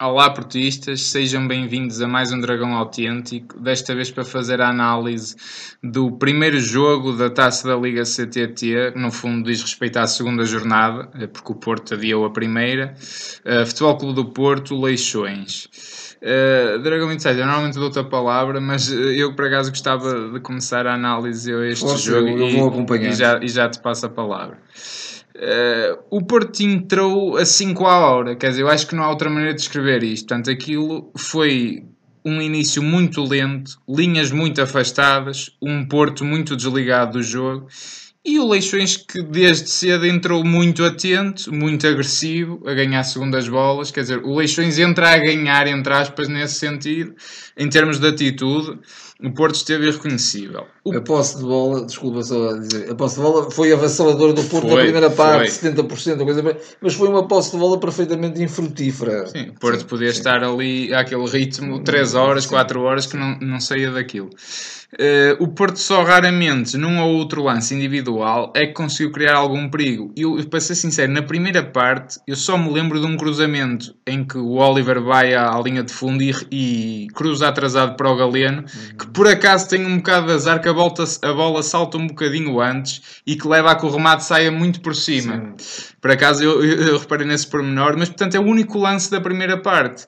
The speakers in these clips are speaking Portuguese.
Olá, portistas, sejam bem-vindos a mais um Dragão Autêntico. Desta vez para fazer a análise do primeiro jogo da taça da Liga CTT. No fundo, diz respeito à segunda jornada, eh, porque o Porto adiou a primeira. Uh, Futebol Clube do Porto, Leixões. Uh, Dragão Insider, eu normalmente dou-te a palavra, mas eu por acaso gostava de começar a análise a este jogo eu vou acompanhar. e, já, e já te passo a palavra. Uh, o Porto entrou a 5 à hora, quer dizer, eu acho que não há outra maneira de descrever isto. Portanto, aquilo foi um início muito lento, linhas muito afastadas, um Porto muito desligado do jogo e o Leixões que desde cedo entrou muito atento, muito agressivo, a ganhar segundas bolas. Quer dizer, o Leixões entra a ganhar, entre aspas, nesse sentido, em termos de atitude o Porto esteve irreconhecível. O... A posse de bola, desculpa só dizer, a posse de bola foi avassaladora do Porto foi, na primeira parte, foi. 70%, coisa, mas foi uma posse de bola perfeitamente infrutífera. Sim, o Porto sim, podia sim. estar ali àquele ritmo 3 horas, sim. 4 horas que não, não saía daquilo. Uh, o Porto só raramente, num ou outro lance individual, é que conseguiu criar algum perigo. E eu, para ser sincero, na primeira parte, eu só me lembro de um cruzamento em que o Oliver vai à, à linha de fundo e, e, cruza atrasado para o Galeno, uhum. que por acaso tem um bocado de azar que a, volta, a bola salta um bocadinho antes e que leva a que o remate saia muito por cima. Sim. Por acaso eu, eu, eu reparei nesse pormenor, mas portanto é o único lance da primeira parte.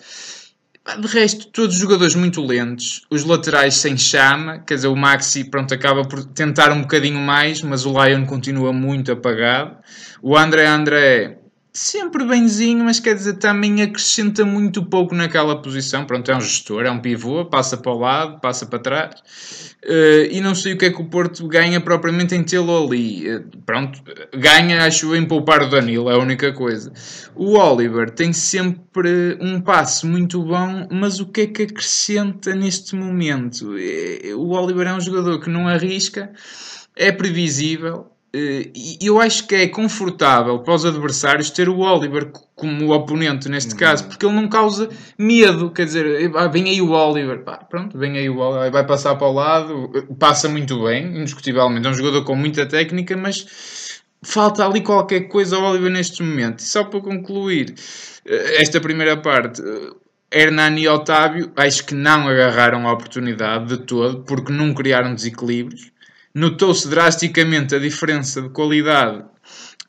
De resto, todos os jogadores muito lentos, os laterais sem chama, quer dizer, o Maxi pronto, acaba por tentar um bocadinho mais, mas o Lion continua muito apagado. O André André sempre benzinho, mas quer dizer, também acrescenta muito pouco naquela posição. Pronto, é um gestor, é um pivô, passa para o lado, passa para trás. Uh, e não sei o que é que o Porto ganha propriamente em tê-lo ali. Uh, pronto, ganha, acho em poupar o Danilo, é a única coisa. O Oliver tem sempre um passe muito bom, mas o que é que acrescenta neste momento? Uh, o Oliver é um jogador que não arrisca, é previsível, eh, eu acho que é confortável para os adversários ter o Oliver como oponente neste uhum. caso, porque ele não causa medo. Quer dizer, ah, vem aí o Oliver, pá, pronto, vem aí o Oliver, vai passar para o lado, passa muito bem, indiscutivelmente. É um jogador com muita técnica, mas falta ali qualquer coisa ao Oliver neste momento. E só para concluir eh, esta primeira parte. Eh, Hernani e Otávio acho que não agarraram a oportunidade de todo porque não criaram desequilíbrios notou-se drasticamente a diferença de qualidade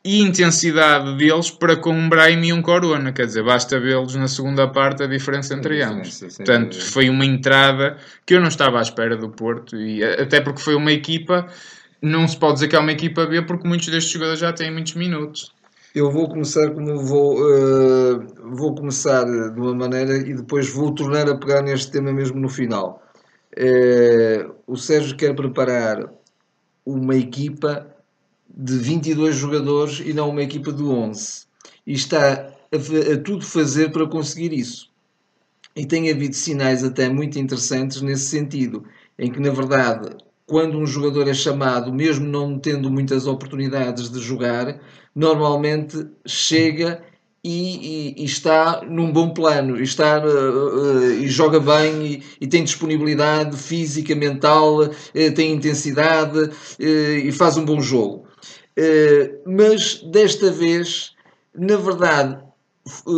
e intensidade deles para com um Brahim e um Corona. Quer dizer, basta vê-los na segunda parte a diferença entre ambos. Portanto, foi uma entrada que eu não estava à espera do Porto, e até porque foi uma equipa, não se pode dizer que é uma equipa B, porque muitos destes jogadores já têm muitos minutos. Eu vou começar como vou, uh, vou começar de uma maneira e depois vou tornar a pegar neste tema mesmo no final. Uh, o Sérgio quer preparar uma equipa de 22 jogadores e não uma equipa de 11. E está a, a tudo fazer para conseguir isso. E tem havido sinais até muito interessantes nesse sentido, em que, na verdade, quando um jogador é chamado, mesmo não tendo muitas oportunidades de jogar, normalmente chega e, e, e, está num bom plano, está, uh, uh, e joga bem, e, e, tem disponibilidade física, mental, uh, tem intensidade e faz um bom jogo. mas desta vez, na verdade,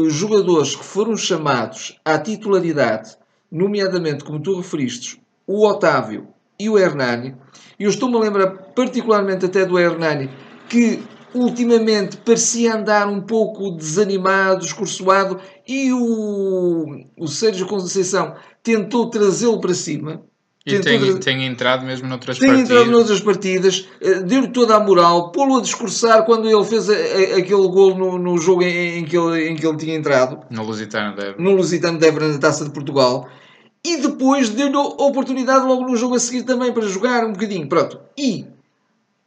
jogadores que foram chamados à titularidade, nomeadamente, como tu referiste, o Otávio e o Hernani, e eu estou-me a lembrar particularmente até do Hernani, que ultimamente parecia andar um pouco desanimado, escorçoado, e o, o Sérgio Conceição tentou trazê-lo para cima. E tem, tra... tem, entrado mesmo noutras tem partidas. Tem entrado noutras partidas, eh, deu-lhe toda a moral, pô-lo a discursar quando ele fez a, a, aquele gol no, no jogo em, em, que ele, em que ele tinha entrado. No Lusitano de No Lusitano de na Taça de Portugal. E depois deu-lhe a oportunidade logo no jogo a seguir também para jogar um bocadinho. Pronto. E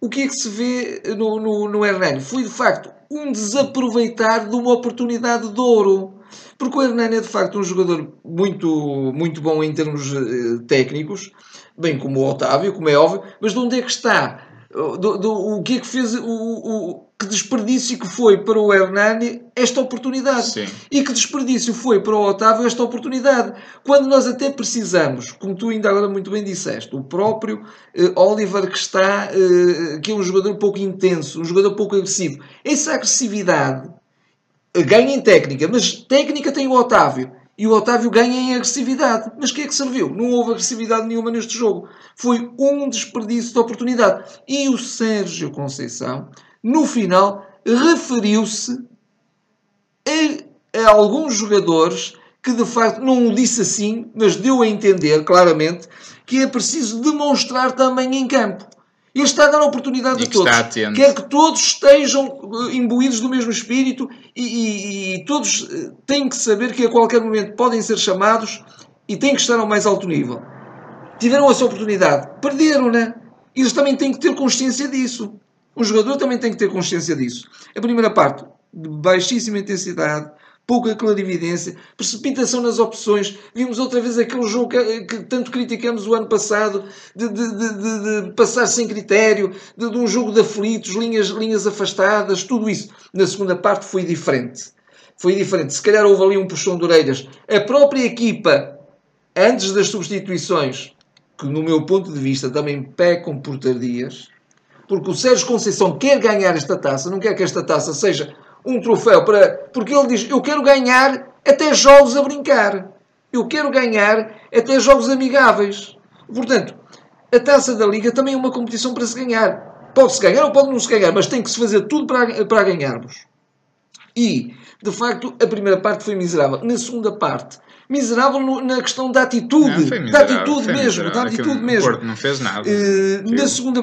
o que é que se vê no, no, no Hernani? Foi de facto um desaproveitar de uma oportunidade de ouro. Porque o Hernani é de facto um jogador muito, muito bom em termos uh, técnicos, bem como o Otávio, como é óbvio, mas de onde é que está? Do, do, o que é que fez o, o, que desperdício que foi para o Hernani esta oportunidade. Sim. E que desperdício foi para o Otávio esta oportunidade. Quando nós até precisamos, como tu ainda agora muito bem disseste, o próprio uh, Oliver que está, uh, que é um jogador pouco intenso, um jogador pouco agressivo. Essa agressividade ganha em técnica, mas técnica tem o Otávio. E o Otávio ganha em agressividade. Mas que é que serviu? Não houve agressividade nenhuma neste jogo. Foi um desperdício de oportunidade. E o Sérgio Conceição, no final, referiu-se a, a alguns jogadores que de facto não o disse assim, mas deu a entender claramente que é preciso demonstrar também em campo. Ele está a dar a oportunidade a todos. Quer que todos estejam eh, imbuídos do mesmo espírito e, e, e, todos eh, têm que saber que a qualquer momento podem ser chamados e têm que estar ao mais alto nível. Tiveram essa oportunidade, perderam-na. Eles também têm que ter consciência disso. O jogador também tem que ter consciência disso. A primeira parte, de baixíssima intensidade, pouca clarividência, precipitação nas opções. Vimos outra vez aquele jogo que, que tanto criticamos o ano passado, de, de, de, de passar sem critério, de, um jogo de aflitos, linhas, linhas afastadas, tudo isso. Na segunda parte foi diferente. Foi diferente. Se calhar houve ali um puxão de orelhas. A própria equipa, antes das substituições, que no meu ponto de vista também pecam por tardias, porque o Sérgio Conceição quer ganhar esta taça, não quer que esta taça seja um troféu para. Porque ele diz: Eu quero ganhar até jogos a brincar. Eu quero ganhar até jogos amigáveis. Portanto, a taça da Liga também é uma competição para se ganhar. Pode-se ganhar ou pode não se ganhar, mas tem que se fazer tudo para, para ganharmos. E, de facto, a primeira parte foi miserável. Na segunda parte, miserável no, na questão da atitude. Não, da atitude mesmo. Da atitude mesmo. O Porto não fez nada. Uh, na segunda,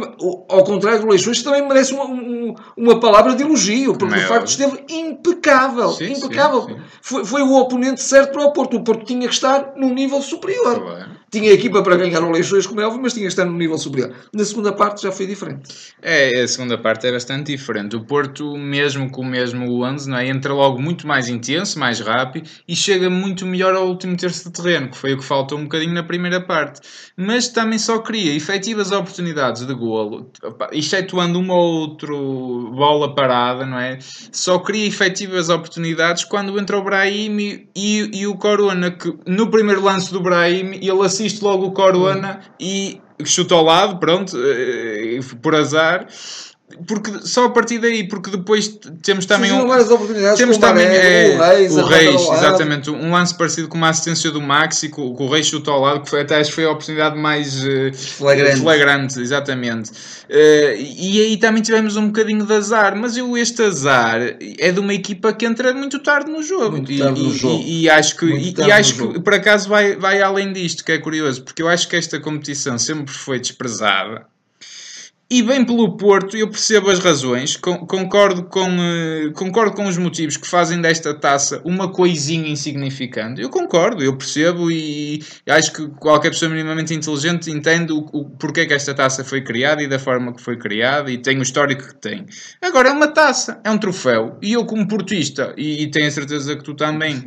ao contrário do Leixões, também merece uma, um, uma palavra de elogio, porque de facto esteve impecável. Sim, impecável. Sim, sim. Foi, foi o oponente certo para o Porto. O Porto tinha que estar num nível superior. Claro. Tinha equipa para ganhar o Leixões, como é óbvio, mas tinha que estar num nível superior. Na segunda parte já foi diferente. É, a segunda parte é bastante diferente. O Porto, mesmo com o mesmo 11, não é? entra logo muito mais intenso, mais rápido e chega muito melhor ao último terço de terreno, que foi o que faltou um bocadinho na primeira parte. Mas também só cria efetivas oportunidades de golo, excetuando uma ou outra bola parada, não é? Só cria efetivas oportunidades quando entra o Brahim e, e, e o Corona, que no primeiro lance do Brahim ele assiste assiste logo o Corona e chuta ao lado, pronto, eh, por azar porque só a partir daí, porque depois temos também um, temos também é, o Reis, o Reis exatamente, um lance parecido com uma assistência do Maxi, que o, Reis chuta ao lado, que foi, até acho que foi a oportunidade mais uh, flagrante. flagrante, exatamente. Uh, e aí também tivemos um bocadinho de azar, mas eu este azar é de uma equipa que entra muito tarde no jogo. Muito tarde e, no jogo. E, e acho que, e, e acho que por acaso vai, vai além disto, que é curioso, porque eu acho que esta competição sempre foi desprezada e bem pelo Porto, eu percebo as razões, concordo com, uh, concordo com os motivos que fazem desta taça uma coisinha insignificante. Eu concordo, eu percebo e acho que qualquer pessoa minimamente inteligente entende o, o porquê que esta taça foi criada e da forma que foi criada e tem o histórico que tem. Agora é uma taça, é um troféu. E eu, como portista, e, e tenho a certeza que tu também,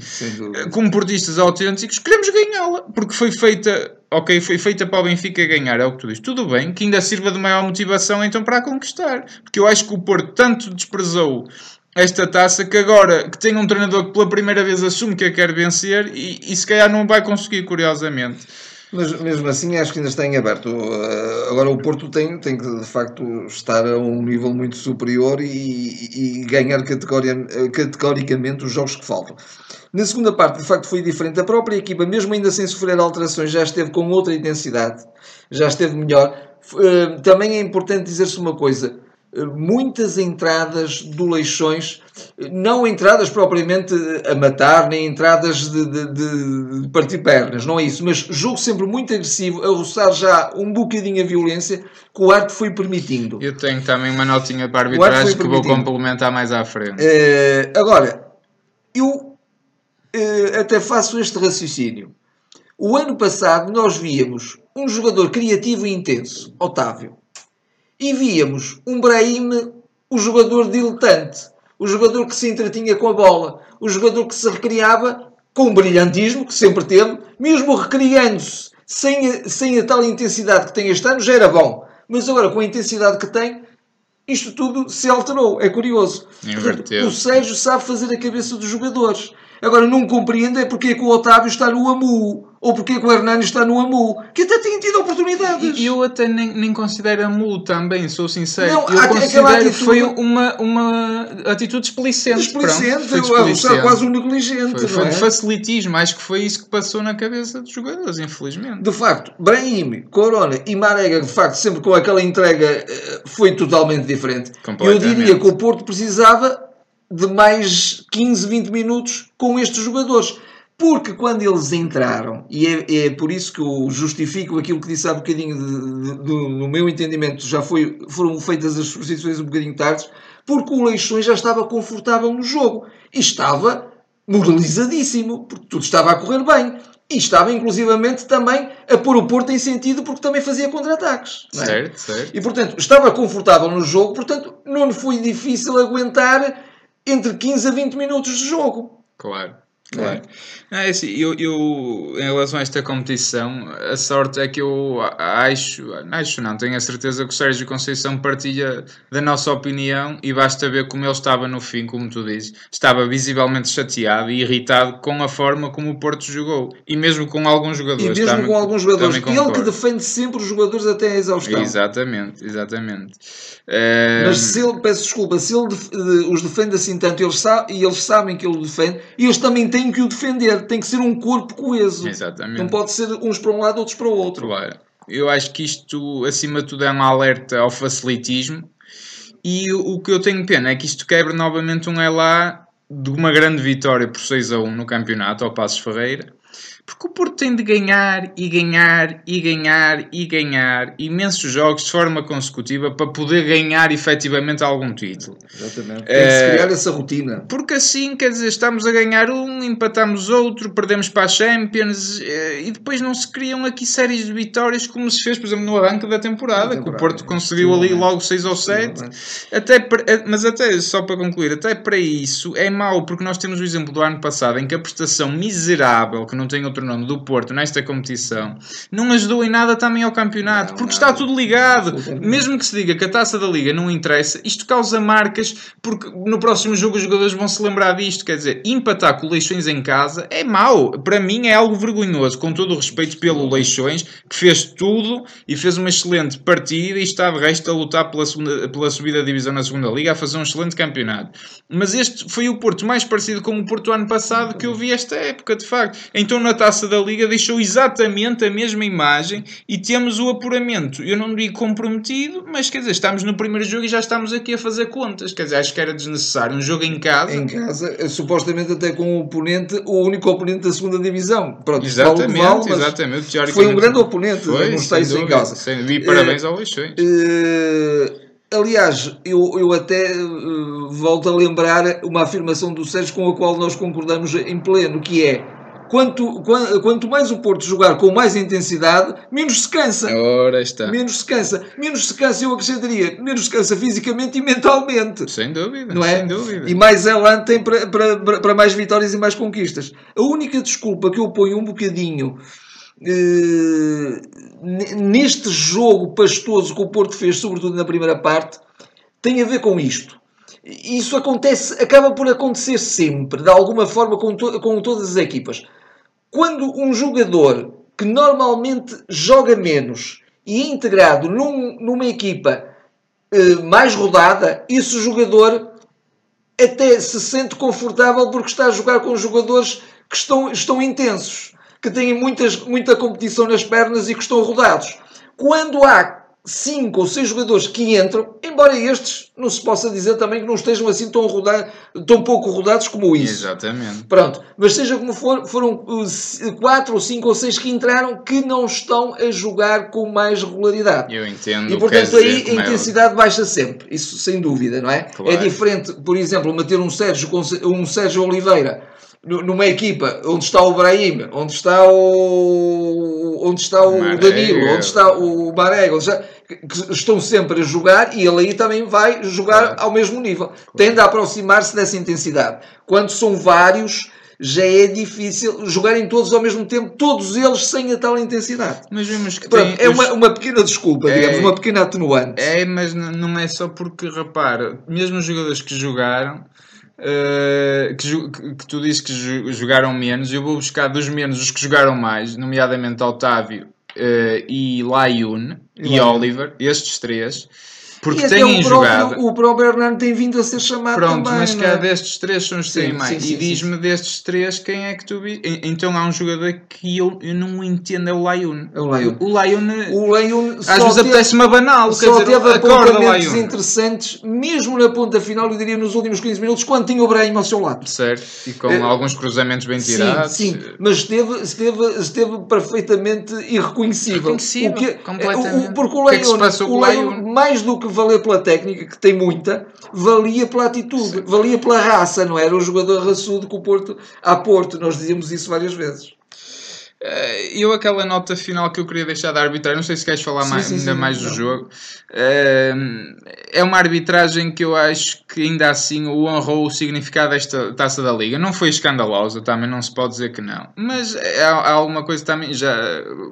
como portistas autênticos, queremos ganhá-la, porque foi feita ok, foi feita para o Benfica ganhar, é o que tu dizes. Tudo bem, que ainda sirva de maior motivação então para a conquistar. Porque eu acho que o Porto tanto desprezou esta taça que agora que tem um treinador que pela primeira vez assume que a quer vencer e, e se calhar não vai conseguir, curiosamente. Mas mesmo assim acho que ainda está em aberto. Uh, agora o Porto tem, tem que de facto estar a um nível muito superior e, e ganhar categoricamente os jogos que faltam. Na segunda parte, de facto, foi diferente. A própria equipa, mesmo ainda sem sofrer alterações, já esteve com outra intensidade, já esteve melhor. Uh, também é importante dizer-se uma coisa: muitas entradas do Leixões, não entradas propriamente a matar, nem entradas de, de, de, partir pernas, não é isso, mas jogo sempre muito agressivo, a roçar já um bocadinho a violência que o árbitro foi permitindo. Eu tenho também uma notinha para arbitragem que vou complementar mais à frente. Uh, agora, eu uh, até faço este raciocínio. O ano passado nós víamos um jogador criativo e intenso, Otávio e víamos um Brahim, o jogador diletante, o jogador que se entretinha com a bola, o jogador que se recriava com o brilhantismo que sempre teve, mesmo recriando-se sem, a, sem a tal intensidade que tem este ano, já era bom. Mas agora, com a intensidade que tem, isto tudo se alterou. É curioso. Portanto, o Sérgio sabe fazer a cabeça dos jogadores. Agora, não compreendo é porque é que o Otávio está no AMU, ou porque é que o Hernani está no AMU, que até têm tido oportunidades. E eu até nem, nem considero a Mu também, sou sincero. Não, eu considero atitude- foi uma, uma atitude displicente. Desplicente, pronto, foi é, displicente. quase um negligente, Foi, foi é? de facilitismo, acho que foi isso que passou na cabeça dos jogadores, infelizmente. De facto, Brahim, Corona e Marega, de facto, sempre com aquela entrega, eh, foi totalmente diferente. Eu diria que o Porto precisava de mais 15, 20 minutos com estes jogadores. Porque quando eles entraram, e é, é por isso que eu justifico aquilo que disse há bocadinho, de- de- do- no meu entendimento, já foi, foram feitas as substituições um bocadinho tarde, porque o Leixões já estava confortável no jogo e estava moralizadíssimo, porque tudo estava a correr bem. E estava inclusivamente também a pôr o Porto em sentido porque também fazia contra-ataques. é? Certo, certo. E portanto estava confortável no jogo, portanto não lhe foi difícil aguentar entre 15 a 20 minutos de jogo. Claro. Claro. Não, é assim, eu, eu, em relação a esta competição, a sorte é que eu a- acho, acho não, tenho a certeza que o Sérgio Conceição partilha da nossa opinião e basta ver como ele estava no fim, como tu dizes. Estava visivelmente chateado e irritado com a forma como o Porto jogou e mesmo com alguns E jogadores. mesmo também- com alguns jogadores. Ele que defende sempre os jogadores até à exaustão. Exatamente, exatamente. Eh, Mas se ele, peço desculpa, se ele os defende assim tanto eles e eles sabem que ele o defende, eles também têm que o defender. Tem que ser um corpo coeso. Exatamente. Não pode ser uns para um lado, outros para o outro. Claro. Eu acho que isto, acima de tudo, é um alerta ao facilitismo. E o, o que eu tenho pena é que isto quebra novamente um Elá de uma grande vitória por 6 a 1 no campeonato ao Passos Ferreira. Porque o Porto tem de ganhar e ganhar e ganhar e ganhar imensos jogos de forma consecutiva para poder ganhar efetivamente algum título. Exatamente. Tem que se criar essa rotina. Porque assim, quer dizer, estamos a ganhar um, empatamos outro, perdemos para a Champions eh, e depois não se criam aqui séries de vitórias como se fez, por exemplo, no arranque da temporada, Da que o temporada, Porto conseguiu ali logo 6 ou 7. Possivelmente. Até eh, mas até, só para concluir, até para isso é mau, porque nós temos o exemplo do ano passado em que a prestação miserável, que não tem outro nome, do Porto nesta competição, não ajudou em nada também ao campeonato, Não, porque nada. está tudo ligado. Mesmo que se diga que a taça da Liga não interessa, isto causa marcas, porque no próximo jogo os jogadores vão se lembrar disto. Quer dizer, empatar com o Leixões em casa é mau. Para mim é algo vergonhoso, com todo o respeito pelo Leixões, que fez tudo e fez uma excelente partida e está de resto a lutar pela, segunda, pela subida da divisão na segunda Liga, a fazer um excelente campeonato. Mas este foi o Porto mais parecido com o Porto ano passado que eu vi esta época, de facto. Então na taça da Liga deixou exatamente a mesma imagem e temos o apuramento. Eu não digo comprometido, mas quer dizer, estamos no primeiro jogo e já estamos aqui a fazer contas. Quer dizer, acho que era desnecessário. Um jogo em casa. Em casa, eh, supostamente até com o oponente, o único oponente da segunda divisão. Pronto, Exatamente, exatamente. Foi um grande oponente, Foi, sem isso em causa. sem- E parabéns ao Leixões. Eh, aliás, eu, eu até eh, volto a lembrar uma afirmação do Sérgio com a qual nós concordamos em pleno, que é quanto, quan- quanto mais o Porto jogar com mais intensidade, menos se cansa. Ora está. Menos se cansa. Menos se cansa, eu acrescentaria, menos se cansa fisicamente e mentalmente. Sem dúvida, Não é? sem dúvida. E mais elan tem para, para, para mais vitórias e mais conquistas. A única desculpa que eu ponho um bocadinho eh, neste jogo pastoso que o Porto fez, sobretudo na primeira parte, tem a ver com isto. Isso acontece, acaba por acontecer sempre, de alguma forma, com, to- com todas as equipas. Quando um jogador que normalmente joga menos e é integrado num- numa equipa eh, mais rodada, esse jogador até se sente confortável porque está a jogar com jogadores que estão, estão intensos, que têm muitas, muita competição nas pernas e que estão rodados. Quando há cinco ou seis jogadores que entram, embora estes não se possa dizer também que não estejam assim tão, tão pouco rodados como isso. Exatamente. Pronto, mas seja como for, foram c- quatro ou cinco ou seis que entraram que não estão a jogar com mais regularidade. Eu entendo. E portanto aí a como é intensidade baixa sempre, isso sem dúvida, não é? Claro. É diferente, por exemplo, meter um Sérgio, um Sérgio Oliveira nu- numa equipa onde está o Brahim, onde está o onde está o Marega. Danilo, onde está o Marega, onde está- que estão sempre a jogar e ele aí também vai jogar ao mesmo nível. Tende a aproximar-se dessa intensidade. Quando são vários, já é difícil jogarem todos ao mesmo tempo, todos eles sem a tal intensidade. Mas vemos que Pronto, tem é os- uma, uma pequena desculpa, É- digamos, uma pequena atenuante. É, mas não é só porque, repara, mesmo os jogadores que jogaram, Uh, que, que, que, tu dizes que jogaram menos, eu vou buscar dos menos os que jogaram mais, nomeadamente Otávio uh, e Layun e Oliver, estes três. Porque têm jogado. O próprio Hernando tem vindo a ser chamado Pronto, também, mas cá é? destes três são os que têm mais. sim, e diz-me destes três quem é que tu. Então há um jogador que eu, eu não entendo, é o Layun. É o Layun. O Layun, O Layun às vezes apetece-me a banal. Só dizer, teve apontamentos interessantes, mesmo na ponta final, eu diria nos últimos 15 minutos, quando tinha o Brahim ao seu lado. Certo, e com É, alguns cruzamentos bem tirados. Sim, sim, mas esteve, esteve, esteve perfeitamente irreconhecível. Reconhecível, O que- completamente. o- Porque o que é que com o Leon? mais do que valer pela técnica, que tem muita, valia pela atitude, valia pela raça, não era o jogador raçudo que o Porto, a Porto, nós dizíamos isso várias vezes. Eh, Eu, aquela nota final que eu queria deixar da arbitragem, não sei se queres falar Sim, mais, sim, ainda sim, mais do não. jogo, eh, é uma arbitragem que eu acho que ainda assim o honrou o significado desta taça da Liga. Não foi escandalosa, também não se pode dizer que não, mas há, há alguma coisa também, já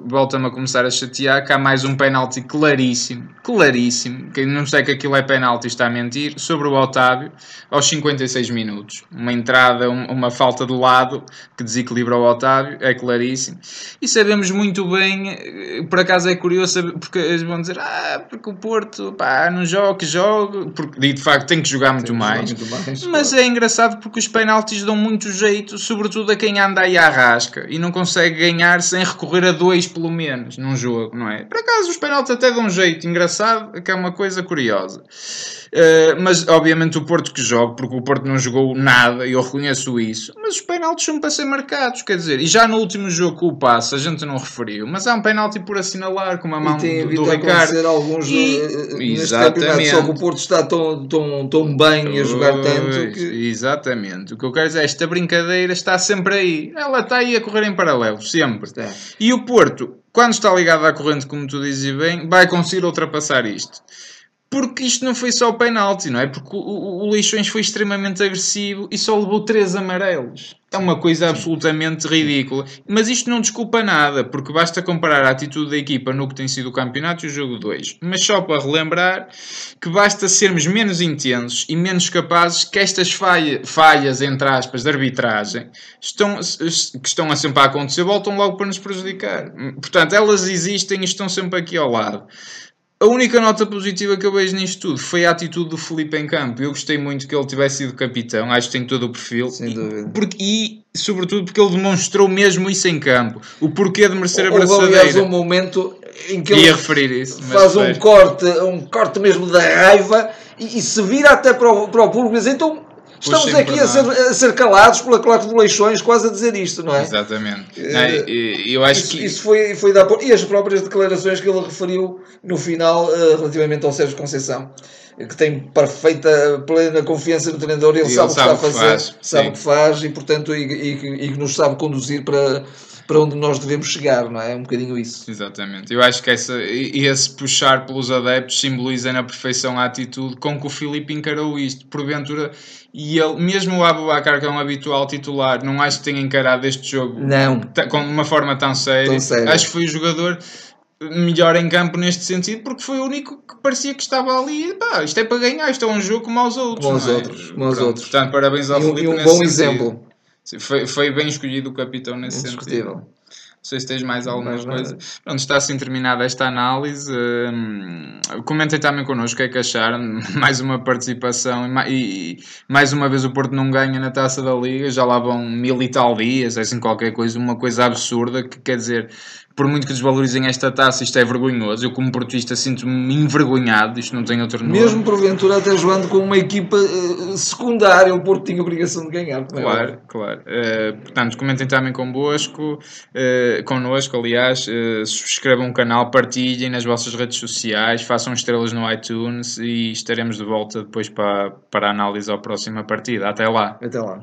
volta-me a começar a chatear, que há mais um penalti claríssimo, claríssimo, quem não sei que aquilo é penalti está a mentir, sobre o Otávio, aos 56 minutos. Uma entrada, um- uma falta de lado que desequilibra o Otávio, é claríssimo. E sabemos muito bem, eh, por acaso é curioso, porque eles vão dizer, ah, porque o Porto, pá, não joga, que joga, porque e de facto tem que jogar muito mais. muito mais, Mas claro. é engraçado porque os penaltis dão muito jeito, sobretudo a quem anda aí à rasca e não consegue ganhar sem recorrer a dois, pelo menos, num jogo, não é? Por acaso os penaltis até dão jeito, engraçado, que é uma coisa curiosa. Uh, mas obviamente o Porto que joga, porque o Porto não jogou nada, e eu reconheço isso. Mas os penaltis são para ser marcados, quer dizer, e já no último jogo com o passe a gente não referiu, mas há um penalti por assinalar com a mão do, do Ricardo. alguns E- eh, eh, neste Exatamente. só que o Porto está tão, tão, tão bem a jogar tanto que Exatamente. O que eu quero dizer é esta brincadeira está sempre aí. Ela está aí a correr em paralelo, sempre. Está. E o Porto, quando está ligado à corrente, como tu dizes bem, vai conseguir ultrapassar isto. Porque isto não foi só o penalti, não é? Porque o, o, o Leixões foi extremamente agressivo e só levou três amarelos. É uma coisa absolutamente ridícula. Mas isto não desculpa nada, porque basta comparar a atitude da equipa no que tem sido o campeonato e o jogo 2. Mas só para relembrar que basta sermos menos intensos e menos capazes que estas falha- falhas, entre aspas, de arbitragem estão, que estão a sempre a acontecer voltam logo para nos prejudicar. Portanto, elas existem e estão sempre aqui ao lado. A única nota positiva que eu vejo nisto tudo foi a atitude do Felipe em campo. Eu gostei muito que ele tivesse sido capitão, acho que tem todo o perfil. Sem E- dúvida. porque- e, sobretudo, porque ele demonstrou mesmo isso em campo. O porquê de merecer a houve aliás um momento em que ele referir isso. faz um espera. corte, um corte mesmo da raiva e, e se vira até para o, para o público e diz, então estamos Puxem aqui a ser, nós." a ser calados pela claque de Leixões quase a dizer isto, não é? Exatamente. E eu acho Isso, que. isso foi, foi da por- E as próprias declarações que ele referiu no final eh, relativamente ao Sérgio Conceição, que tem perfeita, plena confiança no treinador, ele E sabe o ele que está a sabe o fazer, faz, sabe o que faz e, portanto, e, e e que nos sabe conduzir para, para onde nós devemos chegar, não é? É um bocadinho isso. Exatamente. Eu acho que essa, esse puxar pelos adeptos simboliza na perfeição a atitude com que o Filipe encarou isto. Porventura, e ele, mesmo o Abubacar, que é um habitual titular, não acho que tenha encarado este jogo Não. com uma forma tão séria. Tão séria. Acho que foi o jogador melhor em campo neste sentido, porque foi o único que parecia que estava ali. Pá, isto é para ganhar, isto é um jogo como aos outros. Como aos é? outros, como aos outros. Portanto, parabéns ao E um, Filipe e um bom sentido. exemplo. Foi, foi bem escolhido o capitão nesse sentido. Não sei se tens mais alguma Mais nada. coisa. Pronto, está assim terminada esta análise. Hum, comentem também connosco o que é que acharam. Mais uma participação e e, mais uma vez o Porto não ganha na taça da Liga. Já lá vão mil e tal dias, assim qualquer coisa, uma coisa absurda que quer dizer. Por muito que desvalorizem esta taça, isto é vergonhoso. Eu, como portista, sinto-me envergonhado. Isto não tem outro nome. Mesmo porventura até jogando com uma equipa eh, secundária, o Porto tinha obrigação de ganhar. como é Claro, claro. Eh, portanto, comentem também convosco, uh, connosco, aliás, eh, subscrevam o canal, partilhem nas vossas redes sociais, façam estrelas no iTunes e estaremos de volta depois para, para a análise à próxima partida. Até lá. Até lá.